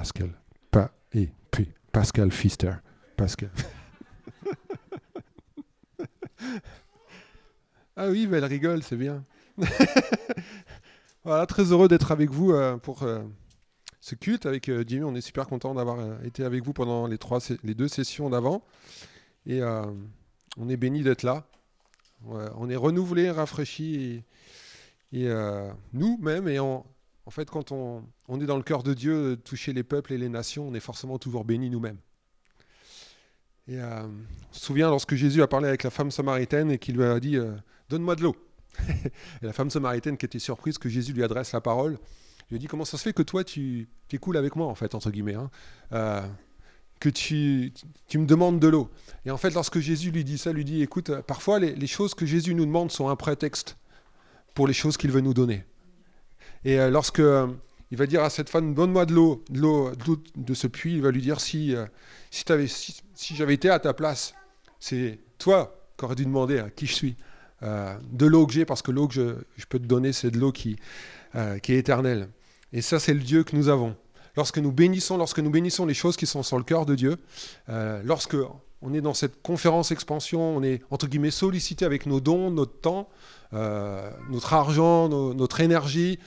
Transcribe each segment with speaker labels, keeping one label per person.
Speaker 1: Pascal. Pa et puis Pascal Pfister. Pascal. ah oui, elle rigole, c'est bien. voilà, très heureux d'être avec vous euh, pour euh, ce culte avec euh, Jimmy. On est super content d'avoir été avec vous pendant les, trois, les deux sessions d'avant. Et on est béni d'être là. on est renouvelé, rafraîchi. Et, nous-mêmes, et en fait, quand on, est dans le cœur de Dieu, toucher les peuples et les nations, on est forcément toujours béni nous-mêmes. Et on se souvient lorsque Jésus a parlé avec la femme samaritaine et qu'il lui a dit Donne-moi de l'eau. et la femme samaritaine qui était surprise que Jésus lui adresse la parole, lui a dit Comment ça se fait que toi, tu es cool avec moi, en fait, entre guillemets hein, euh, que tu, tu, me demandes de l'eau. Et en fait, lorsque Jésus lui dit ça, lui dit, écoute, parfois les, choses que Jésus nous demande sont un prétexte pour les choses qu'il veut nous donner. Et euh, lorsque euh, il va dire à cette femme, donne-moi de l'eau, de l'eau de ce puits, il va lui dire, si, si, si j'avais été à ta place, c'est toi qui aurais dû demander à qui je suis. Euh, de l'eau que j'ai, parce que l'eau que je, peux te donner, c'est de l'eau qui, euh, qui est éternelle. Et ça, c'est le Dieu que nous avons. Lorsque nous bénissons, lorsque nous bénissons les choses qui sont sur le cœur de Dieu, euh, lorsque on est dans cette conférence expansion, on est entre guillemets sollicité avec nos dons, notre temps, notre argent, notre énergie.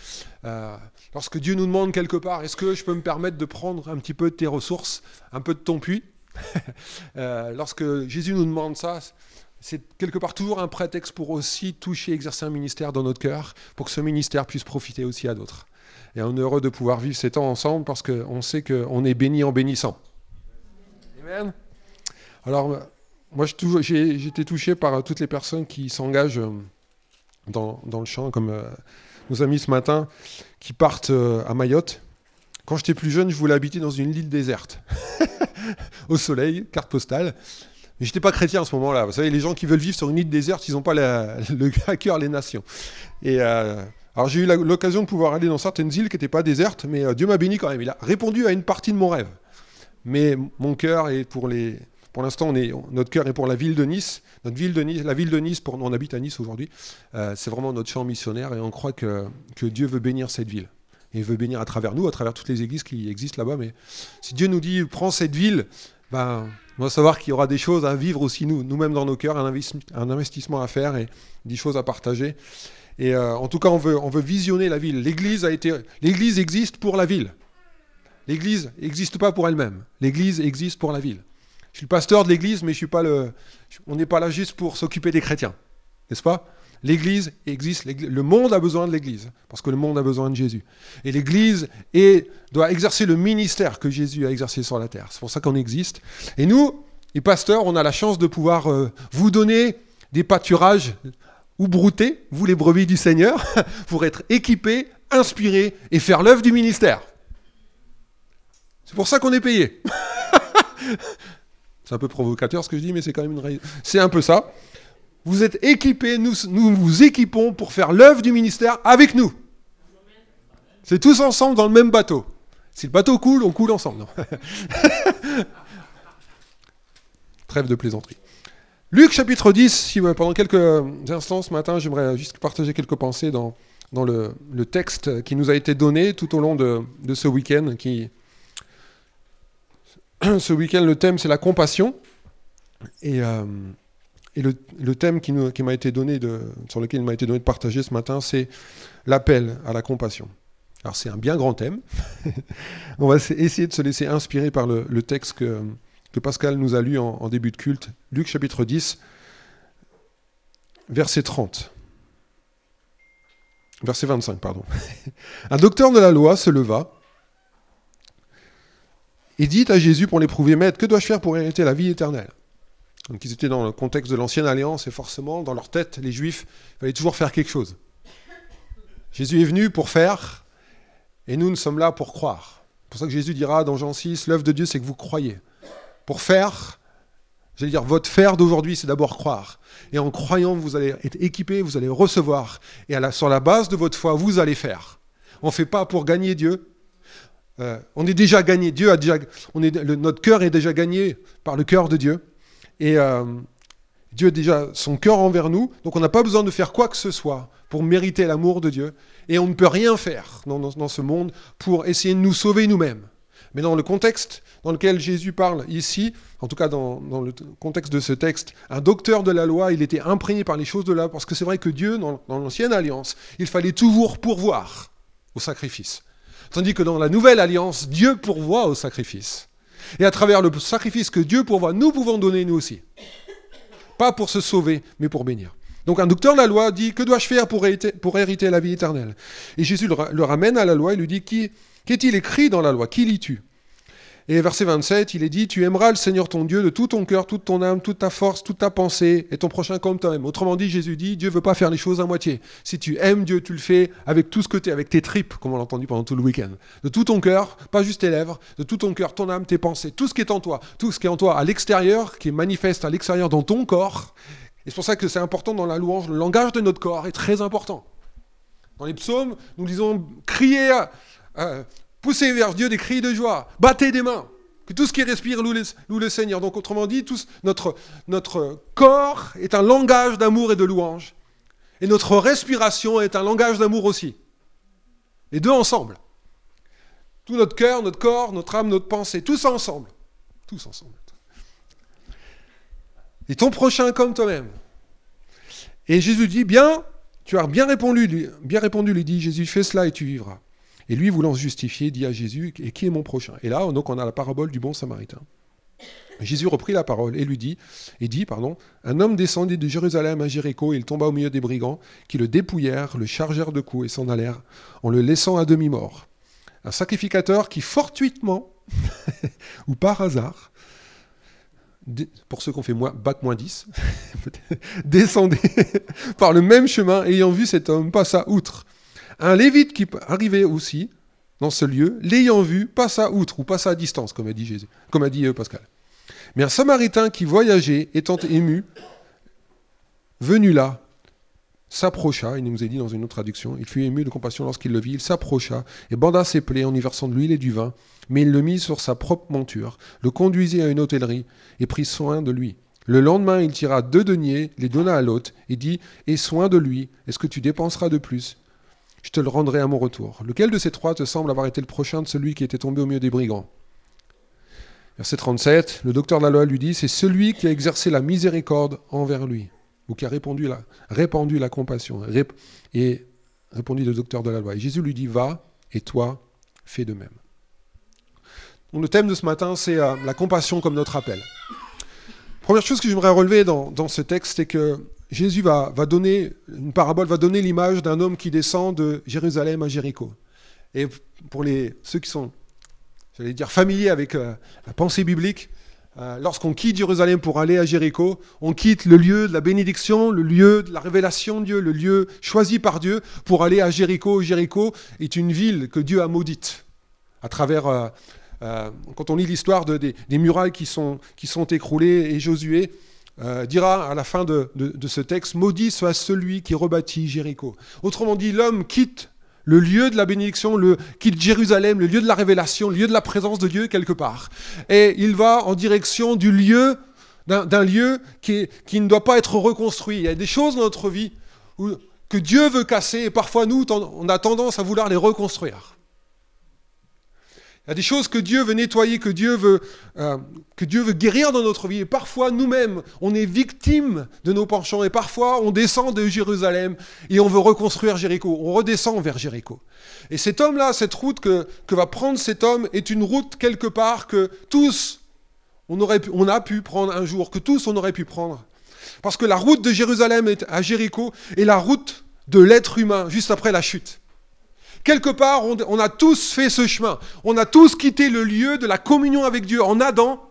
Speaker 1: lorsque Dieu nous demande quelque part, est-ce que je peux me permettre de prendre un petit peu de tes ressources, un peu de ton puits Lorsque Jésus nous demande ça, c'est quelque part toujours un prétexte pour aussi toucher, exercer un ministère dans notre cœur, pour que ce ministère puisse profiter aussi à d'autres. Et on est heureux de pouvoir vivre ces temps ensemble parce qu'on sait qu'on est béni en bénissant. Amen. Alors, moi, j'ai été touché par toutes les personnes qui s'engagent euh, dans, le champ, comme euh, nos amis ce matin, qui partent euh, à Mayotte. Quand j'étais plus jeune, je voulais habiter dans une île déserte, au soleil, carte postale. Mais j'étais pas chrétien à ce moment-là. Vous savez, les gens qui veulent vivre sur une île déserte, ils n'ont pas le, à cœur les nations. Et euh, alors j'ai eu l'occasion de pouvoir aller dans certaines îles qui n'étaient pas désertes, mais euh, Dieu m'a béni quand même. Il a répondu à une partie de mon rêve. Mais mon cœur est pour les. Pour l'instant, notre cœur est pour la ville de Nice. La ville de Nice, pour, on habite à Nice aujourd'hui. Euh, c'est vraiment notre champ missionnaire et on croit que, Dieu veut bénir cette ville et veut bénir à travers nous, à travers toutes les églises qui existent là-bas. Mais si Dieu nous dit prends cette ville, ben, on va savoir qu'il y aura des choses à vivre aussi nous, nous-mêmes dans nos cœurs, un, un, investissement à faire et des choses à partager. Et euh, en tout cas, on veut, on veut visionner la ville. L'Église a été, l'Église existe pour la ville. L'Église n'existe pas pour elle-même. L'Église existe pour la ville. Je suis le pasteur de l'Église, mais je suis pas le. On n'est pas là juste pour s'occuper des chrétiens, n'est-ce pas? L'Église existe, le monde a besoin de l'Église, parce que le monde a besoin de Jésus. Et l'Église doit exercer le ministère que Jésus a exercé sur la terre. C'est pour ça qu'on existe. Et nous, les pasteurs, on a la chance de pouvoir euh, vous donner des pâturages ou brouter, vous les brebis du Seigneur, pour être équipés, inspirés et faire l'œuvre du ministère. C'est pour ça qu'on est payé. c'est un peu provocateur ce que je dis, mais c'est quand même une C'est un peu ça. Vous êtes équipés, nous, nous vous équipons pour faire l'œuvre du ministère avec nous. C'est tous ensemble dans le même bateau. Si le bateau coule, on coule ensemble. Trêve de plaisanterie. Luc chapitre 10, si, pendant quelques instants ce matin, j'aimerais juste partager quelques pensées dans, dans le, texte qui nous a été donné tout au long de, ce week-end. Qui... Ce week-end, le thème, c'est la compassion. Et euh, le, thème qui, m'a été donné sur lequel il m'a été donné de partager ce matin, c'est l'appel à la compassion. Alors c'est un bien grand thème. On va essayer de se laisser inspirer par le, texte que, Pascal nous a lu en, début de culte, Luc chapitre 10, verset 30. Verset 25, pardon. un docteur de la loi se leva et dit à Jésus pour l'éprouver, Maître, que dois-je faire pour hériter la vie éternelle? Donc ils étaient dans le contexte de l'ancienne alliance et forcément, dans leur tête, les juifs, il fallait toujours faire quelque chose. Jésus est venu pour faire et nous, nous sommes là pour croire. C'est pour ça que Jésus dira dans Jean 6, l'œuvre de Dieu, c'est que vous croyez. Pour faire, j'allais dire, votre faire d'aujourd'hui, c'est d'abord croire. Et en croyant, vous allez être équipé, vous allez recevoir. Et sur la base de votre foi, vous allez faire. On ne fait pas pour gagner Dieu. Euh, on est déjà gagné. Dieu a déjà, on est, notre cœur est déjà gagné par le cœur de Dieu. Et euh, Dieu a déjà son cœur envers nous, donc on n'a pas besoin de faire quoi que ce soit pour mériter l'amour de Dieu. Et on ne peut rien faire dans, ce monde pour essayer de nous sauver nous-mêmes. Mais dans le contexte dans lequel Jésus parle ici, en tout cas dans, le contexte de ce texte, un docteur de la loi, il était imprégné par les choses de la loi, parce que c'est vrai que Dieu, dans, dans l'ancienne alliance, il fallait toujours pourvoir au sacrifice. Tandis que dans la nouvelle alliance, Dieu pourvoit au sacrifice. Et à travers le sacrifice que Dieu pourvoit, nous pouvons donner nous aussi. Pas pour se sauver, mais pour bénir. Donc un docteur de la loi dit, que dois-je faire pour hériter, la vie éternelle? Et Jésus le, ramène à la loi et lui dit, qu'est-il écrit dans la loi? Qui lis-tu? Et verset 27, il est dit, tu aimeras le Seigneur ton Dieu de tout ton cœur, toute ton âme, toute ta force, toute ta pensée, et ton prochain comme toi-même. Autrement dit, Jésus dit, Dieu veut pas faire les choses à moitié. Si tu aimes Dieu, tu le fais avec tout ce que tu es, avec tes tripes, comme on l'a entendu pendant tout le week-end. De tout ton cœur, pas juste tes lèvres, de tout ton cœur, ton âme, tes pensées, tout ce qui est en toi, tout ce qui est en toi à l'extérieur, qui est manifeste à l'extérieur dans ton corps. Et c'est pour ça que c'est important dans la louange, le langage de notre corps est très important. Dans les psaumes, nous disons crier, pousser vers Dieu des cris de joie, battez des mains. Que tout ce qui respire loue le, Seigneur. Donc autrement dit, notre, notre corps est un langage d'amour et de louange. Et notre respiration est un langage d'amour aussi. Les deux ensemble. Tout notre cœur, notre corps, notre âme, notre pensée, tout ça ensemble. Tous ensemble. Et ton prochain comme toi-même. Et Jésus dit, bien, tu as bien répondu, bien répondu, lui dit Jésus, fais cela et tu vivras. Et lui, voulant se justifier, dit à Jésus, et qui est mon prochain? Et là, donc, on a la parabole du bon samaritain. Jésus reprit la parole et lui dit, et dit, pardon, un homme descendit de Jérusalem à Jéricho, et il tomba au milieu des brigands, qui le dépouillèrent, le chargèrent de coups et s'en allèrent, en le laissant à demi-mort. Un sacrificateur qui fortuitement, ou par hasard, pour ceux qui ont fait moins, bac moins 10, descendait par le même chemin, ayant vu cet homme passa outre. Un lévite qui arrivait aussi dans ce lieu, l'ayant vu, passa outre ou passa à distance, comme a dit, Jésus, comme a dit euh, Pascal. Mais un samaritain qui voyageait, étant ému, venu là, s'approcha, il nous est dit dans une autre traduction, il fut ému de compassion lorsqu'il le vit, il s'approcha et banda ses plaies en y versant de l'huile et du vin, mais il le mit sur sa propre monture, le conduisit à une hôtellerie et prit soin de lui. Le lendemain, il tira deux deniers, les donna à l'hôte et dit Aie soin de lui, est-ce que tu dépenseras de plus? Je te le rendrai à mon retour. Lequel de ces trois te semble avoir été le prochain de celui qui était tombé au milieu des brigands? Verset 37, le docteur de la loi lui dit, c'est celui qui a exercé la miséricorde envers lui, ou qui a répandu la, répandu la compassion, et répondu le docteur de la loi. Et Jésus lui dit, va, et toi, fais de même. Donc, le thème de ce matin, c'est euh, la compassion comme notre appel. Première chose que j'aimerais relever dans, dans ce texte, c'est que Jésus va, donner, une parabole va donner l'image d'un homme qui descend de Jérusalem à Jéricho. Et pour ceux qui sont, j'allais dire, familiers avec euh, la pensée biblique, euh, lorsqu'on quitte Jérusalem pour aller à Jéricho, on quitte le lieu de la bénédiction, le lieu de la révélation de Dieu, le lieu choisi par Dieu pour aller à Jéricho. Jéricho est une ville que Dieu a maudite à travers... Euh, quand on lit l'histoire des, murailles qui sont, qui sont écroulées et Josué, euh, dira à la fin de, ce texte, maudit soit celui qui rebâtit Jéricho. Autrement dit, l'homme quitte le lieu de la bénédiction, le, quitte Jérusalem, le lieu de la révélation, le lieu de la présence de Dieu quelque part. Et il va en direction d'un lieu qui, qui, ne doit pas être reconstruit. Il y a des choses dans notre vie que Dieu veut casser et parfois nous, on a tendance à vouloir les reconstruire. Il y a des choses que Dieu veut nettoyer, que Dieu veut, euh, guérir dans notre vie. Et parfois, nous-mêmes, on est victime de nos penchants. Et parfois, on descend de Jérusalem et on veut reconstruire Jéricho. On redescend vers Jéricho. Et cet homme-là, cette route que, va prendre cet homme, est une route quelque part que tous, on, on a pu prendre un jour, que tous, on aurait pu prendre. Parce que la route de Jérusalem à Jéricho est la route de l'être humain, juste après la chute. Quelque part, on, a tous fait ce chemin. On a tous quitté le lieu de la communion avec Dieu en Adam.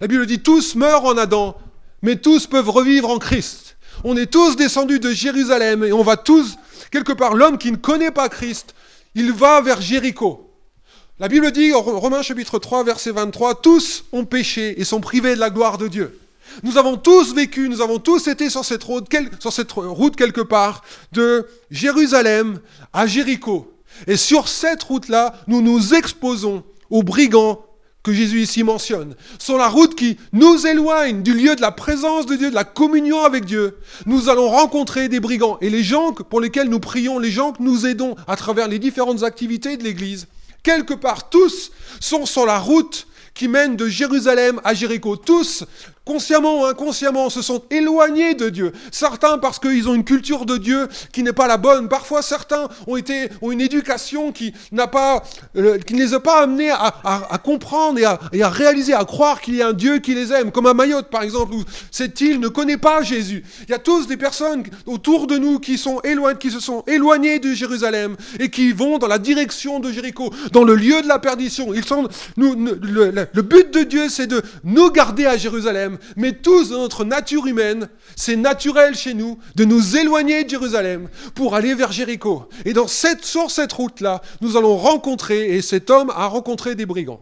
Speaker 1: La Bible dit tous meurent en Adam, mais tous peuvent revivre en Christ. On est tous descendus de Jérusalem et on va tous, quelque part, l'homme qui ne connaît pas Christ, il va vers Jéricho. La Bible dit, en Romains chapitre 3, verset 23, tous ont péché et sont privés de la gloire de Dieu. Nous avons tous vécu, nous avons tous été sur cette route, sur cette route quelque part, de Jérusalem à Jéricho. Et sur cette route-là, nous nous exposons aux brigands que Jésus ici mentionne. Sur la route qui nous éloigne du lieu de la présence de Dieu, de la communion avec Dieu, nous allons rencontrer des brigands. Et les gens pour lesquels nous prions, les gens que nous aidons à travers les différentes activités de l'Église, Quelque part, tous sont sur la route qui mène de Jérusalem à Jéricho. Tous consciemment ou inconsciemment, se sont éloignés de Dieu. Certains parce qu'ils ont une culture de Dieu qui n'est pas la bonne. Parfois, certains ont, été, ont une éducation qui, pas, euh, qui ne les a pas amenés à, comprendre et à, réaliser, à croire qu'il y a un Dieu qui les aime. Comme à Mayotte, par exemple, où cette île ne connaît pas Jésus. Il y a tous des personnes autour de nous qui, sont éloignées, qui se sont éloignées de Jérusalem et qui vont dans la direction de Jéricho, dans le lieu de la perdition. Ils sont, le but de Dieu, c'est de nous garder à Jérusalem mais tous dans notre nature humaine, c'est naturel chez nous de nous éloigner de Jérusalem pour aller vers Jéricho. Et dans cette, sur cette route-là, nous allons rencontrer, et cet homme a rencontré des brigands.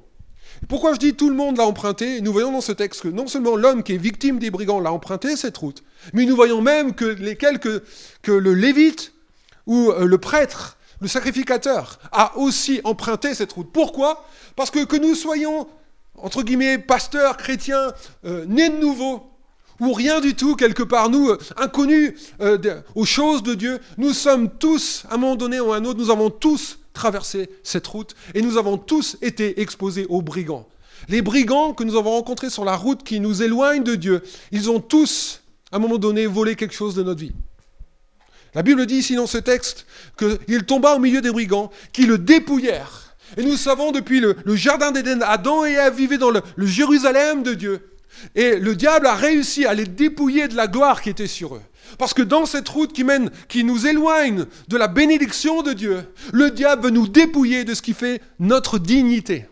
Speaker 1: Pourquoi je dis tout le monde l'a emprunté? Nous voyons dans ce texte que non seulement l'homme qui est victime des brigands l'a emprunté cette route, mais nous voyons même que les quelques que le lévite ou euh, le prêtre, le sacrificateur a aussi emprunté cette route. Pourquoi? Parce que que nous soyons entre guillemets, pasteurs chrétiens euh, nés de nouveau, ou rien du tout, quelque part, nous, euh, inconnus euh, aux choses de Dieu, nous sommes tous, à un moment donné ou à un autre, nous avons tous traversé cette route et nous avons tous été exposés aux brigands. Les brigands que nous avons rencontrés sur la route qui nous éloignent de Dieu, ils ont tous, à un moment donné, volé quelque chose de notre vie. La Bible dit ici dans ce texte qu'il tomba au milieu des brigands, qui le dépouillèrent et nous savons depuis le, jardin d'Éden, Adam et Ève vivaient dans le, Jérusalem de Dieu. Et le diable a réussi à les dépouiller de la gloire qui était sur eux. Parce que dans cette route qui mène, qui nous éloigne de la bénédiction de Dieu, le diable veut nous dépouiller de ce qui fait notre dignité.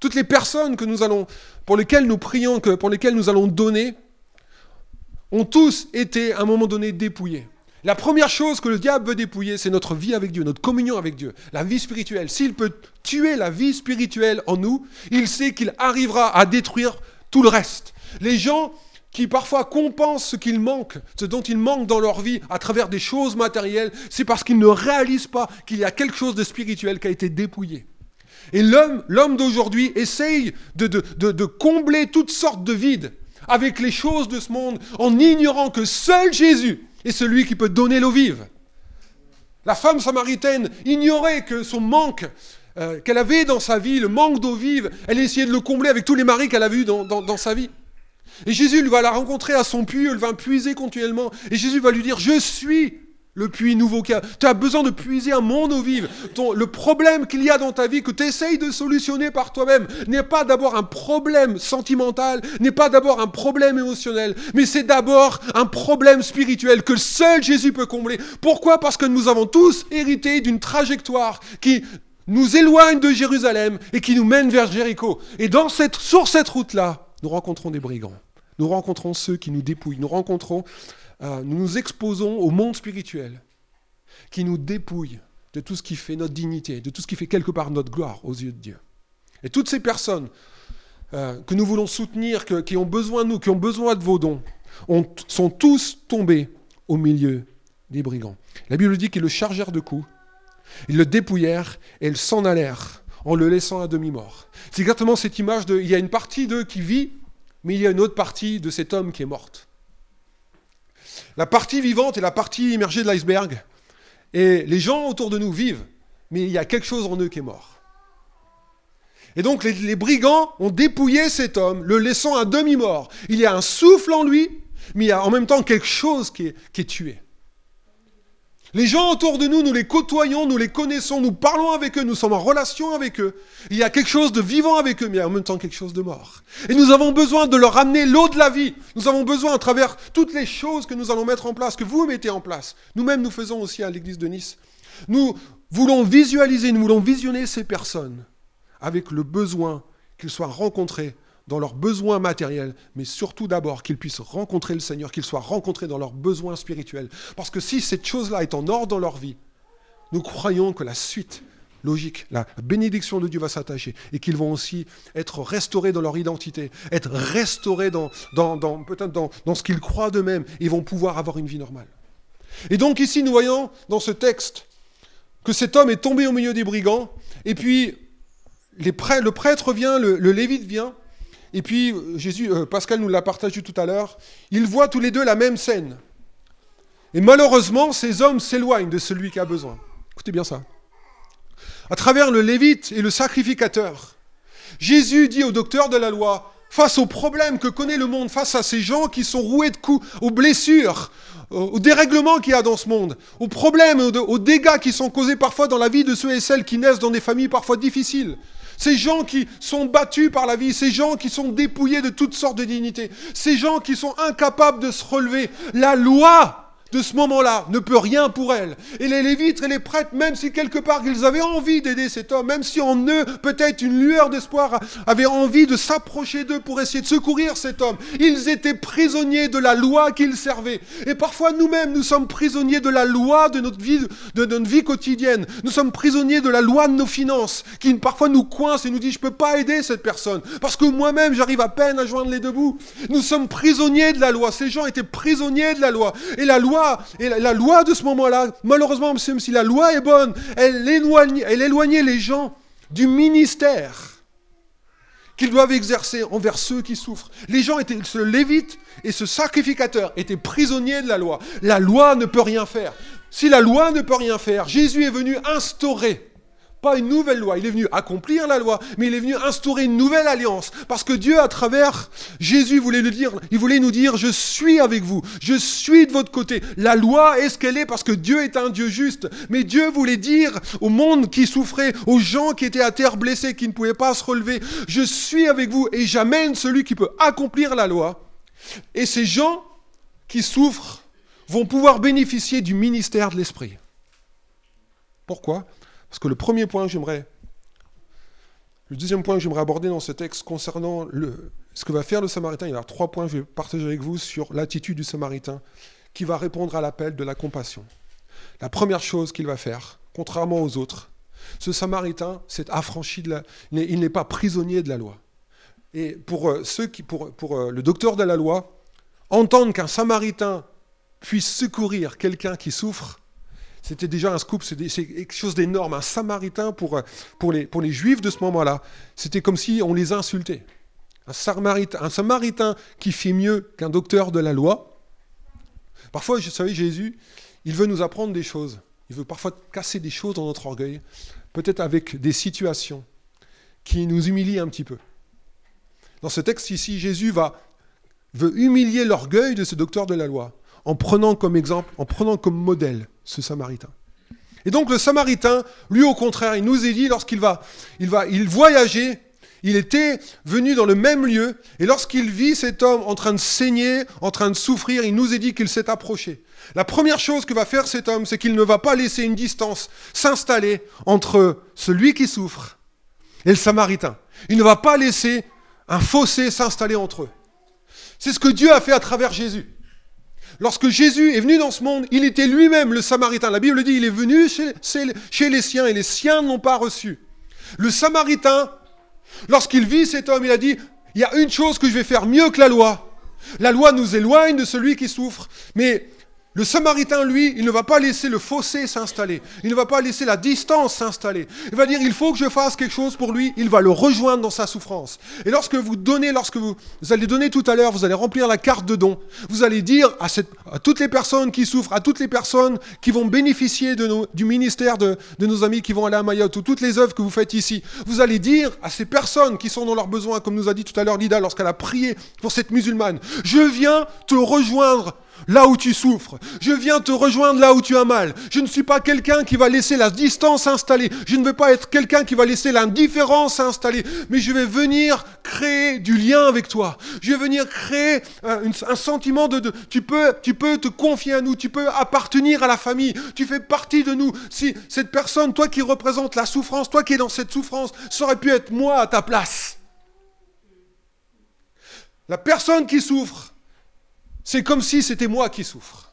Speaker 1: Toutes les personnes que nous allons, pour lesquelles nous prions, que, pour lesquelles nous allons donner, ont tous été à un moment donné dépouillées. La première chose que le diable veut dépouiller, c'est notre vie avec Dieu, notre communion avec Dieu, la vie spirituelle. S'il peut tuer la vie spirituelle en nous, il sait qu'il arrivera à détruire tout le reste. Les gens qui parfois compensent ce qu'il manque, ce dont ils manquent dans leur vie à travers des choses matérielles, c'est parce qu'ils ne réalisent pas qu'il y a quelque chose de spirituel qui a été dépouillé. Et l'homme, l'homme d'aujourd'hui essaye de, de combler toutes sortes de vides avec les choses de ce monde en ignorant que seul Jésus est celui qui peut donner l'eau vive. La femme samaritaine ignorait que son manque euh, qu'elle avait dans sa vie, le manque d'eau vive, elle essayait de le combler avec tous les maris qu'elle a vus dans, dans, sa vie. Et Jésus va la rencontrer à son puits, elle va puiser continuellement. Et Jésus va lui dire, je suis le puits nouveau qu'il y a. Tu as besoin de puiser un monde eau vive. Ton, le problème qu'il y a dans ta vie, que tu essayes de solutionner par toi-même, n'est pas d'abord un problème sentimental, n'est pas d'abord un problème émotionnel, mais c'est d'abord un problème spirituel que seul Jésus peut combler. Pourquoi? Parce que nous avons tous hérité d'une trajectoire qui nous éloigne de Jérusalem et qui nous mène vers Jéricho. Et dans cette, sur cette route-là, nous rencontrons des brigands. Nous rencontrons ceux qui nous dépouillent. Nous rencontrons euh, nous nous exposons au monde spirituel qui nous dépouille de tout ce qui fait notre dignité, de tout ce qui fait quelque part notre gloire aux yeux de Dieu. Et toutes ces personnes euh, que nous voulons soutenir, qui ont besoin de nous, qui ont besoin de vos dons, sont tous tombés au milieu des brigands. La Bible dit qu'ils le chargèrent de coups, ils le dépouillèrent et ils s'en allèrent en le laissant à demi-mort. C'est exactement cette image de, il y a une partie d'eux qui vit, mais il y a une autre partie de cet homme qui est morte. La partie vivante est la partie immergée de l'iceberg. Et les gens autour de nous vivent, mais il y a quelque chose en eux qui est mort. Et donc les, brigands ont dépouillé cet homme, le laissant à demi-mort. Il y a un souffle en lui, mais il y a en même temps quelque chose qui est tué. Les gens autour de nous, nous les côtoyons, nous les connaissons, nous parlons avec eux, nous sommes en relation avec eux. Il y a quelque chose de vivant avec eux, mais en même temps quelque chose de mort. Et nous avons besoin de leur amener l'eau de la vie. Nous avons besoin, à travers toutes les choses que nous allons mettre en place, que vous mettez en place, nous-mêmes nous faisons aussi à l'église de Nice, nous voulons visualiser, nous voulons visionner ces personnes avec le besoin qu'ils soient rencontrés dans leurs besoins matériels, mais surtout d'abord qu'ils puissent rencontrer le Seigneur, qu'ils soient rencontrés dans leurs besoins spirituels. Parce que si cette chose-là est en ordre dans leur vie, nous croyons que la suite logique, la bénédiction de Dieu va s'attacher et qu'ils vont aussi être restaurés dans leur identité, être restaurés dans, dans, peut-être dans, dans ce qu'ils croient d'eux-mêmes et vont pouvoir avoir une vie normale. Et donc ici, nous voyons dans ce texte que cet homme est tombé au milieu des brigands et puis le prêtre vient, le lévite vient, et puis, Jésus, euh, Pascal nous l'a partagé tout à l'heure, ils voient tous les deux la même scène. Et malheureusement, ces hommes s'éloignent de celui qui a besoin. Écoutez bien ça. à travers le lévite et le sacrificateur. Jésus dit au docteur de la loi, face aux problèmes que connaît le monde, face à ces gens qui sont roués de coups, aux blessures, aux dérèglements qu'il y a dans ce monde, aux problèmes, aux dégâts qui sont causés parfois dans la vie de ceux et celles qui naissent dans des familles parfois difficiles. Ces gens qui sont battus par la vie, ces gens qui sont dépouillés de toutes sortes de dignités, ces gens qui sont incapables de se relever. La loi de ce moment-là ne peut rien pour elle. Et les Lévites et les prêtres, même si quelque part ils avaient envie d'aider cet homme, même si en eux peut-être une lueur d'espoir avait envie de s'approcher d'eux pour essayer de secourir cet homme, ils étaient prisonniers de la loi qu'ils servaient. Et parfois nous-mêmes, nous sommes prisonniers de la loi de notre vie, quotidienne. Nous sommes prisonniers de la loi de nos finances, qui parfois nous coince et nous dit je peux pas aider cette personne parce que moi-même j'arrive à peine à joindre les deux bouts. Nous sommes prisonniers de la loi. Ces gens étaient prisonniers de la loi. Et la loi et la, loi de ce moment-là, malheureusement, même si la loi est bonne, elle, éloigne, elle éloignait les gens du ministère qu'ils doivent exercer envers ceux qui souffrent. Les gens étaient, ce lévite et ce sacrificateur étaient prisonniers de la loi. La loi ne peut rien faire. Si la loi ne peut rien faire, Jésus est venu instaurer pas une nouvelle loi, il est venu accomplir la loi, mais il est venu instaurer une nouvelle alliance. Parce que Dieu, à travers Jésus, voulait nous dire, je suis avec vous, je suis de votre côté. La loi est ce qu'elle est parce que Dieu est un Dieu juste. Mais Dieu voulait dire au monde qui souffrait, aux gens qui étaient à terre blessés, qui ne pouvaient pas se relever, je suis avec vous et j'amène celui qui peut accomplir la loi. Et ces gens qui souffrent vont pouvoir bénéficier du ministère de l'Esprit. Pourquoi? Parce que le premier point que j'aimerais, le deuxième point que j'aimerais aborder dans ce texte concernant ce que va faire le Samaritain, il y a trois points que je vais partager avec vous sur l'attitude du Samaritain qui va répondre à l'appel de la compassion. La première chose qu'il va faire, contrairement aux autres, ce Samaritain s'est affranchi de la... Il n'est pas prisonnier de la loi. Et pour, euh, ceux qui, pour, pour euh, le docteur de la loi, entendre qu'un Samaritain puisse secourir quelqu'un qui souffre, c'était déjà un scoop, c'est quelque chose d'énorme. Un samaritain pour, pour, les, pour les juifs de ce moment-là, c'était comme si on les insultait. Un samaritain, un samaritain qui fait mieux qu'un docteur de la loi. Parfois, vous savez, Jésus, il veut nous apprendre des choses. Il veut parfois casser des choses dans notre orgueil, peut-être avec des situations qui nous humilient un petit peu. Dans ce texte ici, Jésus va, veut humilier l'orgueil de ce docteur de la loi en prenant comme exemple, en prenant comme modèle ce Samaritain. Et donc le Samaritain, lui au contraire, il nous est dit lorsqu'il va, il va, il voyageait, il était venu dans le même lieu, et lorsqu'il vit cet homme en train de saigner, en train de souffrir, il nous est dit qu'il s'est approché. La première chose que va faire cet homme, c'est qu'il ne va pas laisser une distance s'installer entre celui qui souffre et le Samaritain. Il ne va pas laisser un fossé s'installer entre eux. C'est ce que Dieu a fait à travers Jésus. Lorsque Jésus est venu dans ce monde, il était lui-même le Samaritain. La Bible dit, il est venu chez, les siens et les siens ne l'ont pas reçu. Le Samaritain, lorsqu'il vit cet homme, il a dit, il y a une chose que je vais faire mieux que la loi. La loi nous éloigne de celui qui souffre, mais le Samaritain, lui, il ne va pas laisser le fossé s'installer. Il ne va pas laisser la distance s'installer. Il va dire, il faut que je fasse quelque chose pour lui. Il va le rejoindre dans sa souffrance. Et lorsque vous donnez, lorsque vous, allez donner tout à l'heure, vous allez remplir la carte de don. Vous allez dire à, toutes les personnes qui souffrent, à toutes les personnes qui vont bénéficier du ministère de, de, nos amis qui vont aller à Mayotte ou toutes les œuvres que vous faites ici. Vous allez dire à ces personnes qui sont dans leurs besoins, comme nous a dit tout à l'heure Lida lorsqu'elle a prié pour cette musulmane, je viens te rejoindre là où tu souffres. Je viens te rejoindre là où tu as mal. Je ne suis pas quelqu'un qui va laisser la distance s'installer. Je ne veux pas être quelqu'un qui va laisser l'indifférence s'installer. Mais je vais venir créer du lien avec toi. Je vais venir créer un, sentiment de, tu, peux, tu peux te confier à nous. Tu peux appartenir à la famille. Tu fais partie de nous. Si cette personne, toi qui représente la souffrance, toi qui es dans cette souffrance, ça aurait pu être moi à ta place. La personne qui souffre, c'est comme si c'était moi qui souffre.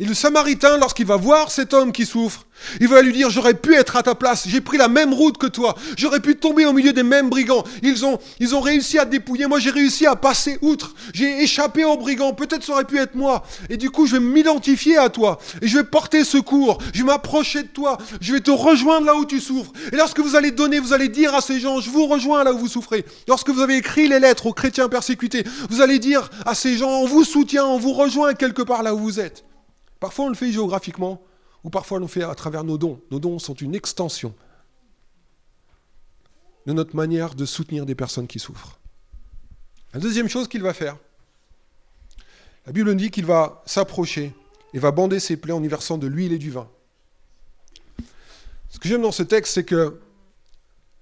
Speaker 1: Et le Samaritain, lorsqu'il va voir cet homme qui souffre, il va lui dire, j'aurais pu être à ta place, j'ai pris la même route que toi, j'aurais pu tomber au milieu des mêmes brigands. Ils ont, ils ont réussi à dépouiller, moi j'ai réussi à passer outre, j'ai échappé aux brigands, peut-être ça aurait pu être moi. Et du coup, je vais m'identifier à toi, et je vais porter secours, je vais m'approcher de toi, je vais te rejoindre là où tu souffres. Et lorsque vous allez donner, vous allez dire à ces gens, je vous rejoins là où vous souffrez. Lorsque vous avez écrit les lettres aux chrétiens persécutés, vous allez dire à ces gens, on vous soutient, on vous rejoint quelque part là où vous êtes. Parfois on le fait géographiquement, ou parfois on le fait à travers nos dons. Nos dons sont une extension de notre manière de soutenir des personnes qui souffrent. La deuxième chose qu'il va faire, la Bible nous dit qu'il va s'approcher et va bander ses plaies en y versant de l'huile et du vin. Ce que j'aime dans ce texte, c'est que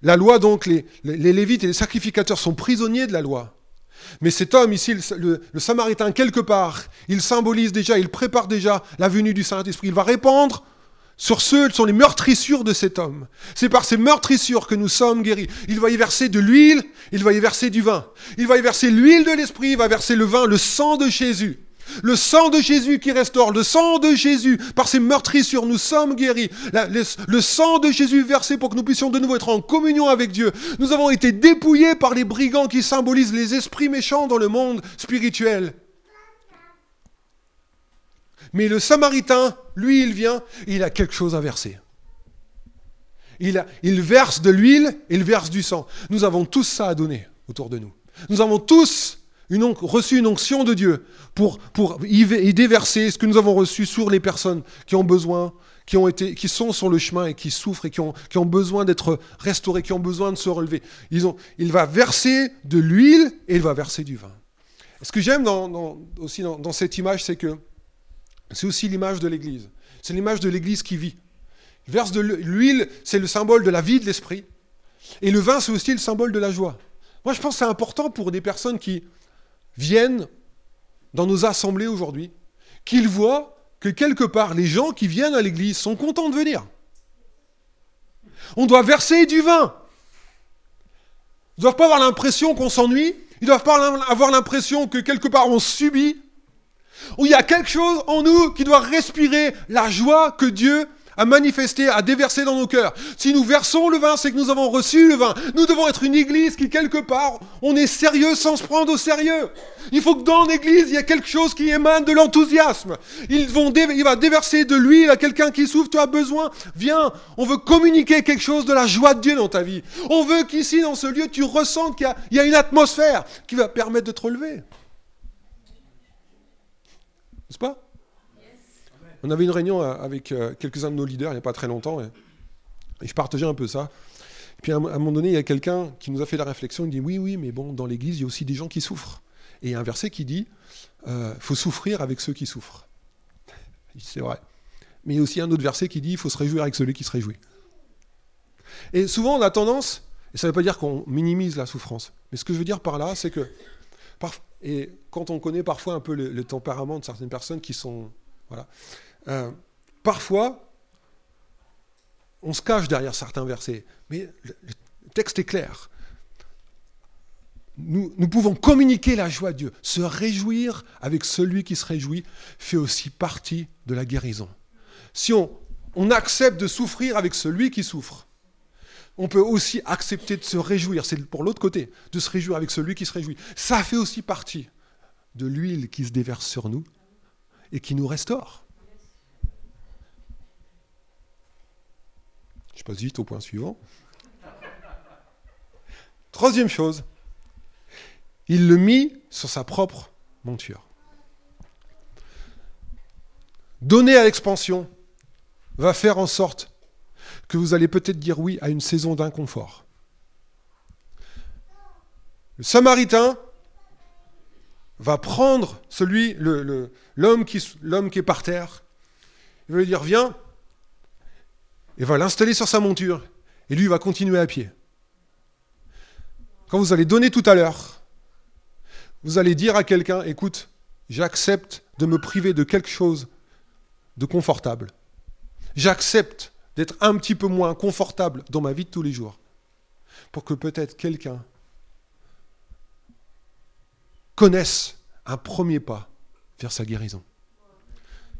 Speaker 1: la loi, donc, les, les, Lévites et les sacrificateurs sont prisonniers de la loi. Mais cet homme ici, le, Samaritain, quelque part, il symbolise déjà, il prépare déjà la venue du Saint-Esprit. Il va répandre sur ceux sont les meurtrissures de cet homme. C'est par ces meurtrissures que nous sommes guéris. Il va y verser de l'huile, il va y verser du vin. Il va y verser l'huile de l'Esprit, il va verser le vin, le sang de Jésus. Le sang de Jésus qui restaure, le sang de Jésus, par ses meurtrissures, nous sommes guéris. le, sang de Jésus versé pour que nous puissions de nouveau être en communion avec Dieu. Nous avons été dépouillés par les brigands qui symbolisent les esprits méchants dans le monde spirituel. Mais le Samaritain, lui, il vient, il a quelque chose à verser. Il, il verse de l'huile, il verse du sang. Nous avons tous ça à donner autour de nous. Nous avons tous reçu une onction de Dieu pour, pour y, déverser ce que nous avons reçu sur les personnes qui ont besoin, qui, ont été, qui sont sur le chemin et qui souffrent et qui ont, qui ont besoin d'être restaurés, qui ont besoin de se relever. Ils ont, il va verser de l'huile et il va verser du vin. Ce que j'aime aussi dans, cette image, c'est que c'est aussi l'image de l'Église. C'est l'image de l'Église qui vit. verse de l'huile, c'est le symbole de la vie de l'esprit. Et le vin, c'est aussi le symbole de la joie. Moi, je pense que c'est important pour des personnes qui, viennent dans nos assemblées aujourd'hui, qu'ils voient que quelque part, les gens qui viennent à l'église sont contents de venir. On doit verser du vin. Ils ne doivent pas avoir l'impression qu'on s'ennuie. Ils ne doivent pas avoir l'impression que quelque part on subit. Ou il y a quelque chose en nous qui doit respirer la joie que Dieu à manifester, à déverser dans nos cœurs. Si nous versons le vin, c'est que nous avons reçu le vin. Nous devons être une église qui, quelque part, on est sérieux sans se prendre au sérieux. Il faut que dans l'église, il y ait quelque chose qui émane de l'enthousiasme. Il va déverser de l'huile à quelqu'un qui souffre, tu as besoin, viens. On veut communiquer quelque chose de la joie de Dieu dans ta vie. On veut qu'ici, dans ce lieu, tu ressens qu'il y, y a une atmosphère qui va permettre de te relever. N'est-ce pas? On avait une réunion euh, avec euh, quelques-uns de nos leaders il n'y a pas très longtemps, et, je partageais un peu ça. Et puis à un moment donné, il y a quelqu'un qui nous a fait la réflexion, il dit oui, oui, mais bon, dans l'Église, il y a aussi des gens qui souffrent. Et il y a un verset qui dit, euh, faut souffrir avec ceux qui souffrent. C'est vrai. Mais il y a aussi un autre verset qui dit, il faut se réjouir avec celui qui se réjouit. Et souvent, on a tendance, et ça ne veut pas dire qu'on minimise la souffrance, mais ce que je veux dire par là, c'est que, et quand on connaît parfois un peu le, le tempérament de certaines personnes qui sont, voilà, euh, parfois, on se cache derrière certains versets, mais le, texte est clair. Nous, pouvons communiquer la joie de Dieu. Se réjouir avec celui qui se réjouit fait aussi partie de la guérison. Si on, on accepte de souffrir avec celui qui souffre, on peut aussi accepter de se réjouir, c'est pour l'autre côté, de se réjouir avec celui qui se réjouit. Ça fait aussi partie de l'huile qui se déverse sur nous et qui nous restaure. Je passe vite au point suivant. Troisième chose, il le mit sur sa propre monture. Donner à l'expansion va faire en sorte que vous allez peut-être dire oui à une saison d'inconfort. Le Samaritain va prendre celui, l'homme qui, qui est par terre, il va lui dire Viens, et va l'installer sur sa monture, et lui va continuer à pied. Quand vous allez donner tout à l'heure, vous allez dire à quelqu'un, écoute, j'accepte de me priver de quelque chose de confortable. J'accepte d'être un petit peu moins confortable dans ma vie de tous les jours, pour que peut-être quelqu'un connaisse un premier pas vers sa guérison.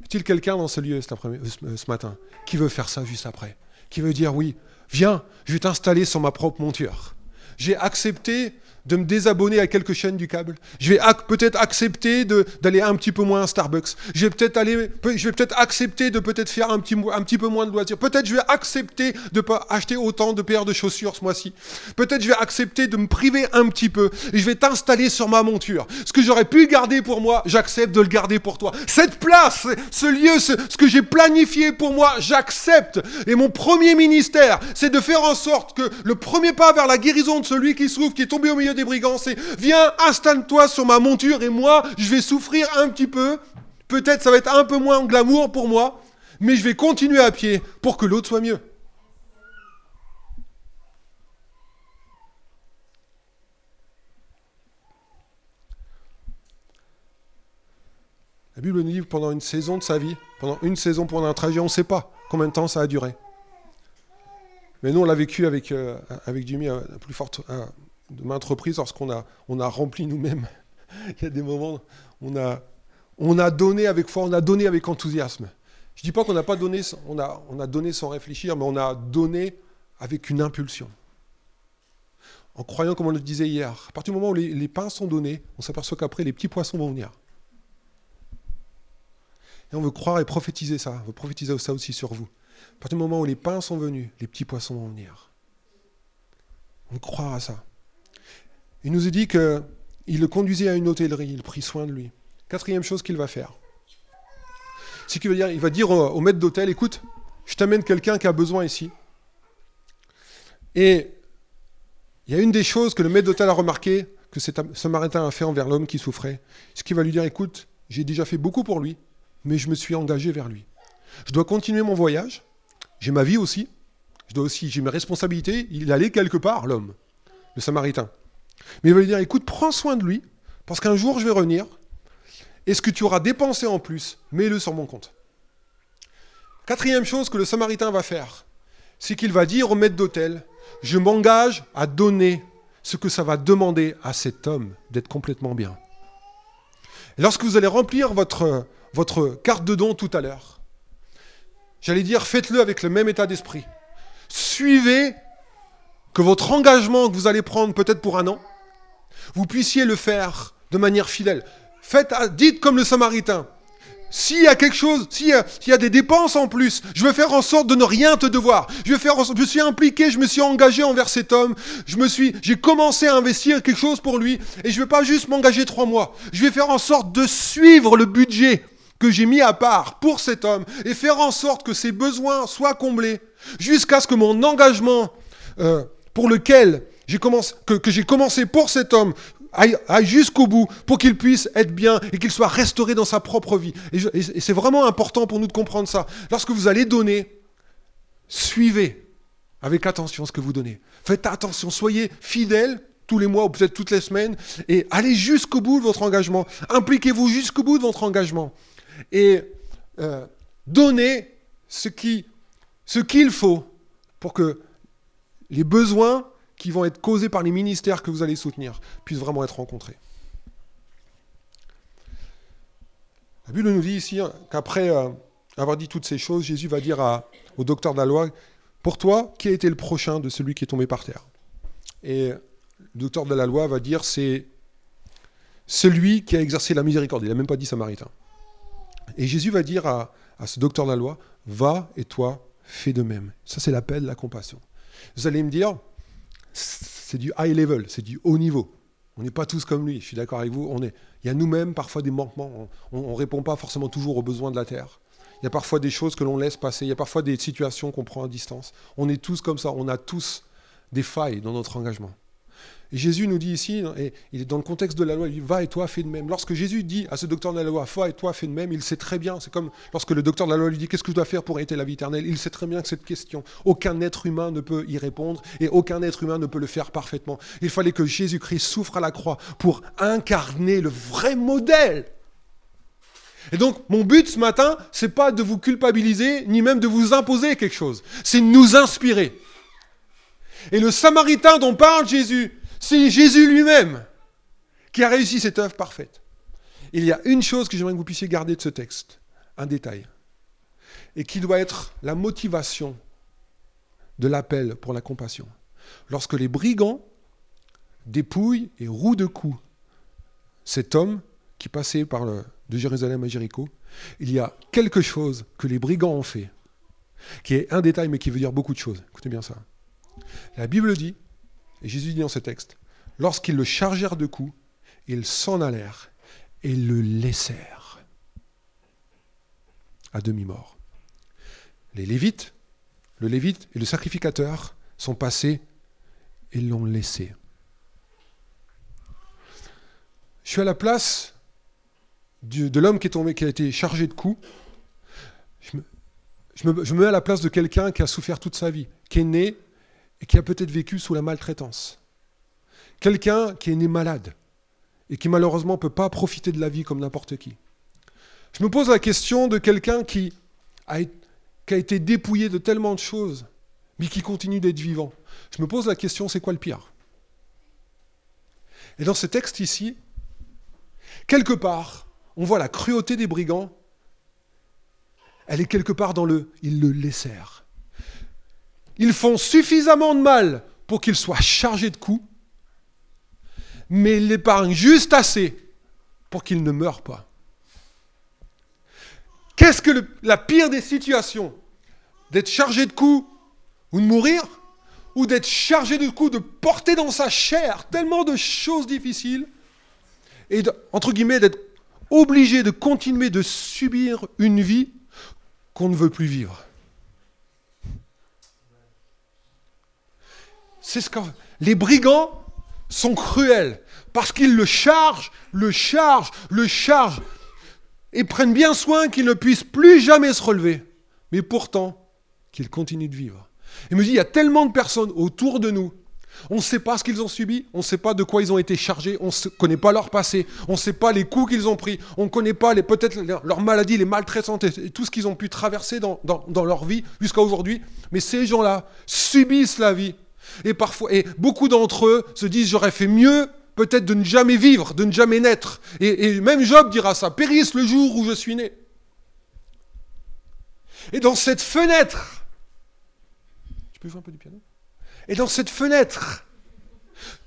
Speaker 1: Y a-t-il quelqu'un dans ce lieu ce matin qui veut faire ça juste après Qui veut dire oui, viens, je vais t'installer sur ma propre monture. J'ai accepté de me désabonner à quelques chaînes du câble. Je vais peut-être accepter d'aller un petit peu moins à Starbucks. Je vais peut-être aller, je vais peut-être accepter de peut-être faire un petit, un petit peu moins de loisirs. Peut-être je vais accepter de pas acheter autant de paires de chaussures ce mois-ci. Peut-être je vais accepter de me priver un petit peu. Et je vais t'installer sur ma monture. Ce que j'aurais pu garder pour moi, j'accepte de le garder pour toi. Cette place, ce lieu, ce, ce que j'ai planifié pour moi, j'accepte. Et mon premier ministère, c'est de faire en sorte que le premier pas vers la guérison de celui qui souffre, qui est tombé au milieu des brigands, c'est viens, installe-toi sur ma monture et moi, je vais souffrir un petit peu. Peut-être ça va être un peu moins glamour pour moi, mais je vais continuer à pied pour que l'autre soit mieux. La Bible nous dit pendant une saison de sa vie, pendant une saison pendant un trajet, on ne sait pas combien de temps ça a duré. Mais nous, on l'a vécu avec, euh, avec Jimmy à plus forte, de maintes reprises lorsqu'on a, on a rempli nous-mêmes. Il y a des moments, on a, on a donné avec foi, on a donné avec enthousiasme. Je ne dis pas qu'on n'a pas donné, on a, on a donné sans réfléchir, mais on a donné avec une impulsion. En croyant, comme on le disait hier, à partir du moment où les, pains sont donnés, on s'aperçoit qu'après, les petits poissons vont venir. Et on veut croire et prophétiser ça, on veut prophétiser ça aussi sur vous. À partir du moment où les pains sont venus, les petits poissons vont venir. On croire à ça. Il nous a dit qu'il le conduisait à une hôtellerie, il prit soin de lui. Quatrième chose qu'il va faire. C'est qu'il va dire, il va dire au, maître d'hôtel, écoute, je t'amène quelqu'un qui a besoin ici. Et il y a une des choses que le maître d'hôtel a remarqué, que cet Samaritain a fait envers l'homme qui souffrait, c'est qu'il va lui dire, écoute, j'ai déjà fait beaucoup pour lui, mais je me suis engagé vers lui. Je dois continuer mon voyage, j'ai ma vie aussi, je dois aussi, j'ai mes responsabilités, il allait quelque part, l'homme, le Samaritain. Mais il va lui dire, écoute, prends soin de lui, parce qu'un jour je vais revenir, et ce que tu auras dépensé en plus, mets-le sur mon compte. Quatrième chose que le Samaritain va faire, c'est qu'il va dire au maître d'hôtel, je m'engage à donner ce que ça va demander à cet homme d'être complètement bien. Lorsque vous allez remplir votre, votre carte de don tout à l'heure, j'allais dire, faites-le avec le même état d'esprit. Suivez que votre engagement que vous allez prendre peut-être pour un an, vous puissiez le faire de manière fidèle. Faites, dites comme le Samaritain. S'il y a quelque chose, s'il y, a des dépenses en plus, je veux faire en sorte de ne rien te devoir. Je vais faire je suis impliqué, je me suis engagé envers cet homme. Je me suis, j'ai commencé à investir quelque chose pour lui, et je ne vais pas juste m'engager trois mois. Je vais faire en sorte de suivre le budget que j'ai mis à part pour cet homme et faire en sorte que ses besoins soient comblés jusqu'à ce que mon engagement euh, pour lequel que, j'ai commencé pour cet homme aille, jusqu'au bout pour qu'il puisse être bien et qu'il soit restauré dans sa propre vie. Et, c'est vraiment important pour nous de comprendre ça. Lorsque vous allez donner, suivez avec attention ce que vous donnez. Faites attention, soyez fidèles tous les mois ou peut-être toutes les semaines et allez jusqu'au bout de votre engagement. Impliquez-vous jusqu'au bout de votre engagement et euh, donnez ce ce qu'il faut pour que les besoins qui vont être causés par les ministères que vous allez soutenir puissent vraiment être rencontrés. La Bible nous dit ici qu'après euh, avoir dit toutes ces choses, Jésus va dire au docteur de la loi, pour toi, qui a été le prochain de celui qui est tombé par terre? Et le docteur de la loi va dire, c'est celui qui a exercé la miséricorde. Il n'a même pas dit samaritain. Et Jésus va dire à, à ce docteur de la loi, va et toi, fais de même. Ça, c'est l'appel la compassion. Vous allez me dire, c'est du high level, c'est du haut niveau. On n'est pas tous comme lui, je suis d'accord avec vous. Il y a nous-mêmes parfois des manquements. On ne répond pas forcément toujours aux besoins de la terre. Il y a parfois des choses que l'on laisse passer. Il y a parfois des situations qu'on prend à distance. On est tous comme ça. On a tous des failles dans notre engagement. Et Jésus nous dit ici, et il est dans le contexte de la loi, il dit Va et toi, fais de même. Lorsque Jésus dit à ce docteur de la loi Va et toi, fais de même, il sait très bien. C'est comme lorsque le docteur de la loi lui dit Qu'est-ce que je dois faire pour hériter la vie éternelle? Il sait très bien que cette question, aucun être humain ne peut y répondre et aucun être humain ne peut le faire parfaitement. Il fallait que Jésus-Christ souffre à la croix pour incarner le vrai modèle. Et donc, mon but ce matin, c'est pas de vous culpabiliser, ni même de vous imposer quelque chose. C'est de nous inspirer. Et le Samaritain dont parle Jésus, c'est Jésus lui-même qui a réussi cette œuvre parfaite. Il y a une chose que j'aimerais que vous puissiez garder de ce texte, un détail, et qui doit être la motivation de l'appel pour la compassion. Lorsque les brigands dépouille et roue de coups cet homme qui passait de Jérusalem à Jéricho, il y a quelque chose que les brigands ont fait, qui est un détail mais qui veut dire beaucoup de choses. Écoutez bien ça. La Bible dit, et Jésus dit dans ce texte, lorsqu'ils le chargèrent de coups, ils s'en allèrent et le laissèrent à demi-mort. Les Lévites, le Lévite et le sacrificateur sont passés et l'ont laissé. Je suis à la place de l'homme qui qui a été chargé de coups. Je me mets à la place de quelqu'un qui a souffert toute sa vie, qui est né et qui a peut-être vécu sous la maltraitance. Quelqu'un qui est né malade et qui malheureusement ne peut pas profiter de la vie comme n'importe qui. Je me pose la question de quelqu'un qui a, été dépouillé de tellement de choses, mais qui continue d'être vivant. Je me pose la question, c'est quoi le pire? Et dans ce texte ici, quelque part, on voit la cruauté des brigands. Elle est quelque part dans le ils le laissèrent. Ils font suffisamment de mal pour qu'ils soient chargés de coups, mais ils l'épargnent juste assez pour qu'ils ne meurent pas. Qu'est-ce que la pire des situations? D'être chargé de coups ou de mourir? Ou d'être chargé de coups, de porter dans sa chair tellement de choses difficiles? Et, entre guillemets, d'être obligé de continuer de subir une vie qu'on ne veut plus vivre. C'est ce que les brigands sont cruels parce qu'ils le chargent, le chargent, le chargent et prennent bien soin qu'il ne puisse plus jamais se relever. Mais pourtant, qu'il continue de vivre. Et me dit, il y a tellement de personnes autour de nous on ne sait pas ce qu'ils ont subi, on ne sait pas de quoi ils ont été chargés, on ne connaît pas leur passé, on ne sait pas les coups qu'ils ont pris, on ne connaît pas peut-être leurs maladies, les maltraitances et tout ce qu'ils ont pu traverser dans, leur vie jusqu'à aujourd'hui. Mais ces gens-là subissent la vie. Et beaucoup d'entre eux se disent j'aurais fait mieux peut-être de ne jamais vivre, de ne jamais naître. Et, même Job dira ça, périsse le jour où je suis né. Et dans cette fenêtre, tu peux jouer un peu du piano? Et dans cette fenêtre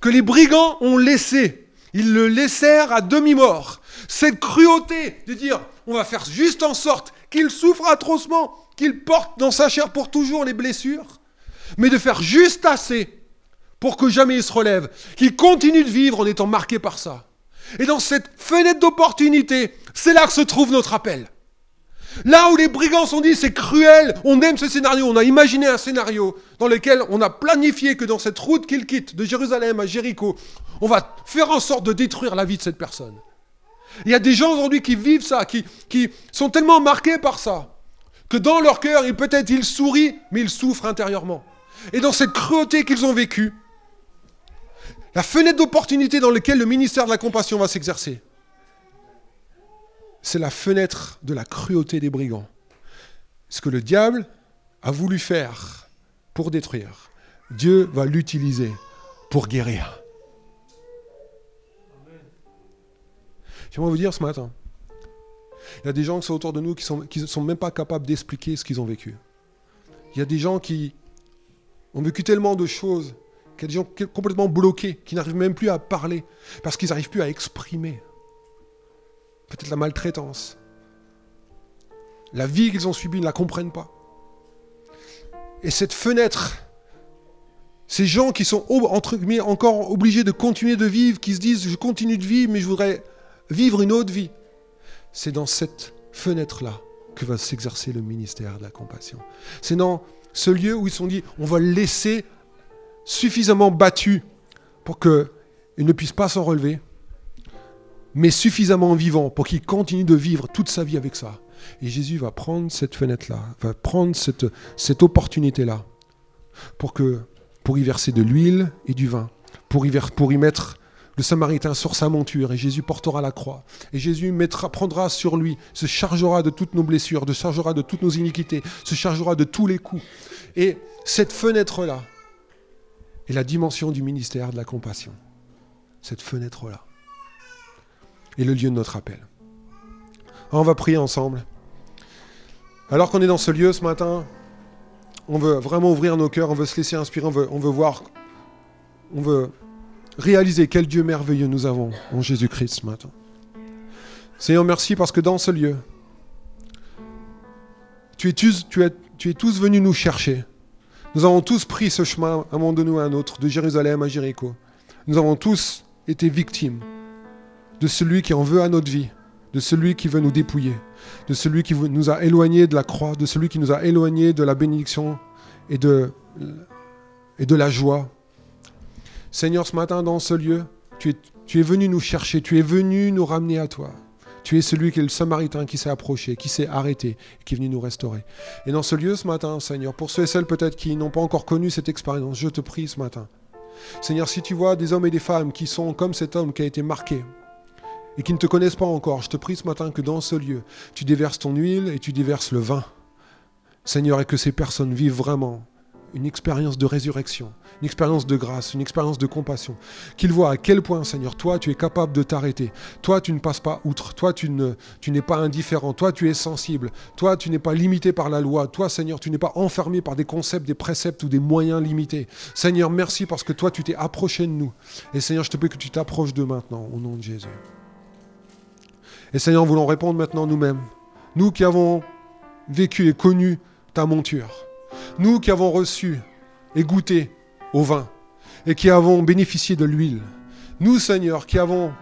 Speaker 1: que les brigands ont laissé, ils le laissèrent à demi-mort. Cette cruauté de dire on va faire juste en sorte qu'il souffre atrocement, qu'il porte dans sa chair pour toujours les blessures, mais de faire juste assez pour que jamais il se relève, qu'il continue de vivre en étant marqué par ça. Et dans cette fenêtre d'opportunité, c'est là que se trouve notre appel. Là où les brigands sont dit c'est cruel, on aime ce scénario, on a imaginé un scénario dans lequel on a planifié que dans cette route qu'ils quittent de Jérusalem à Jéricho, on va faire en sorte de détruire la vie de cette personne. Il y a des gens aujourd'hui qui vivent ça, qui, qui sont tellement marqués par ça, que dans leur cœur, peut-être ils sourient, mais ils souffrent intérieurement. Et dans cette cruauté qu'ils ont vécue, la fenêtre d'opportunité dans laquelle le ministère de la compassion va s'exercer, c'est la fenêtre de la cruauté des brigands. Ce que le diable a voulu faire pour détruire, Dieu va l'utiliser pour guérir. J'aimerais vous dire ce matin, il y a des gens qui sont autour de nous qui ne sont, sont même pas capables d'expliquer ce qu'ils ont vécu. Il y a des gens qui ont vécu tellement de choses, qu'il y a des gens complètement bloqués, qui n'arrivent même plus à parler, parce qu'ils n'arrivent plus à exprimer peut-être la maltraitance, la vie qu'ils ont subie, ils ne la comprennent pas. Et cette fenêtre, ces gens qui sont encore obligés de continuer de vivre, qui se disent je continue de vivre, mais je voudrais vivre une autre vie, c'est dans cette fenêtre-là que va s'exercer le ministère de la compassion. C'est dans ce lieu où ils se sont dit on va le laisser suffisamment battu pour qu'il ne puisse pas s'en relever mais suffisamment vivant pour qu'il continue de vivre toute sa vie avec ça. Et Jésus va prendre cette fenêtre-là, va prendre cette, cette opportunité-là pour, que, pour y verser de l'huile et du vin, pour y, pour y mettre le Samaritain sur sa monture et Jésus portera la croix. Et Jésus prendra sur lui, se chargera de toutes nos blessures, se chargera de toutes nos iniquités, se chargera de tous les coups. Et cette fenêtre-là est la dimension du ministère de la compassion. Cette fenêtre-là et le lieu de notre appel. on va prier ensemble. Alors qu'on est dans ce lieu ce matin, on veut vraiment ouvrir nos cœurs, on veut se laisser inspirer, on veut voir, on veut réaliser quel Dieu merveilleux nous avons en Jésus-Christ ce matin. Seigneur, merci parce que dans ce lieu, tu es, tous, tu, es, tous venus nous chercher. Nous avons tous pris ce chemin, un moment donné ou à un autre, de Jérusalem à Jéricho. Nous avons tous été victimes de celui qui en veut à notre vie, de celui qui veut nous dépouiller, de celui qui nous a éloignés de la croix, de celui qui nous a éloignés de la bénédiction et de la joie. Seigneur, ce matin, dans ce lieu, tu es, venu nous chercher, tu es venu nous ramener à toi. Tu es celui qui est le Samaritain qui s'est approché, qui s'est arrêté, qui est venu nous restaurer. Et dans ce lieu ce matin, Seigneur, pour ceux et celles peut-être qui n'ont pas encore connu cette expérience, je te prie ce matin. Seigneur, si tu vois des hommes et des femmes qui sont comme cet homme qui a été marqué, et qui ne te connaissent pas encore, je te prie ce matin que dans ce lieu, tu déverses ton huile et tu déverses le vin. Seigneur, et que ces personnes vivent vraiment une expérience de résurrection, une expérience de grâce, une expérience de compassion. Qu'ils voient à quel point, Seigneur, toi, tu es capable de t'arrêter. Toi, tu ne passes pas outre. Toi, tu, ne, tu n'es pas indifférent. Toi, tu es sensible. Toi, tu n'es pas limité par la loi. Toi, Seigneur, tu n'es pas enfermé par des concepts, des préceptes ou des moyens limités. Seigneur, merci parce que toi, tu t'es approché de nous. Et Seigneur, je te prie que tu t'approches d'eux maintenant, au nom de Jésus. Et Seigneur, voulons répondre maintenant nous-mêmes. Nous qui avons vécu et connu ta monture. Nous qui avons reçu et goûté au vin et qui avons bénéficié de l'huile. Nous, Seigneur, qui avons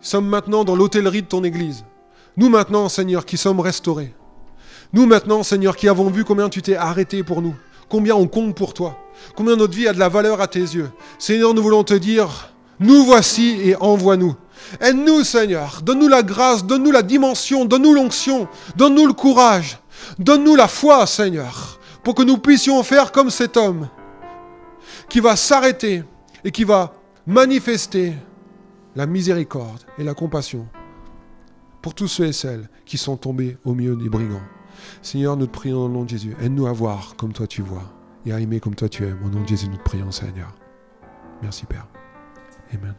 Speaker 1: sommes maintenant dans l'hôtellerie de ton Église. Nous maintenant, Seigneur, qui sommes restaurés. Nous maintenant, Seigneur, qui avons vu combien tu t'es arrêté pour nous, combien on compte pour toi, combien notre vie a de la valeur à tes yeux. Seigneur, nous voulons te dire, nous voici et envoie-nous. Aide-nous, Seigneur. Donne-nous la grâce, donne-nous la dimension, donne-nous l'onction, donne-nous le courage, donne-nous la foi, Seigneur, pour que nous puissions faire comme cet homme qui va s'arrêter et qui va manifester la miséricorde et la compassion pour tous ceux et celles qui sont tombés au milieu des brigands. Seigneur, nous te prions au nom de Jésus. Aide-nous à voir comme toi tu vois et à aimer comme toi tu aimes. Au nom de Jésus, nous te prions, Seigneur. Merci, Père. Amen.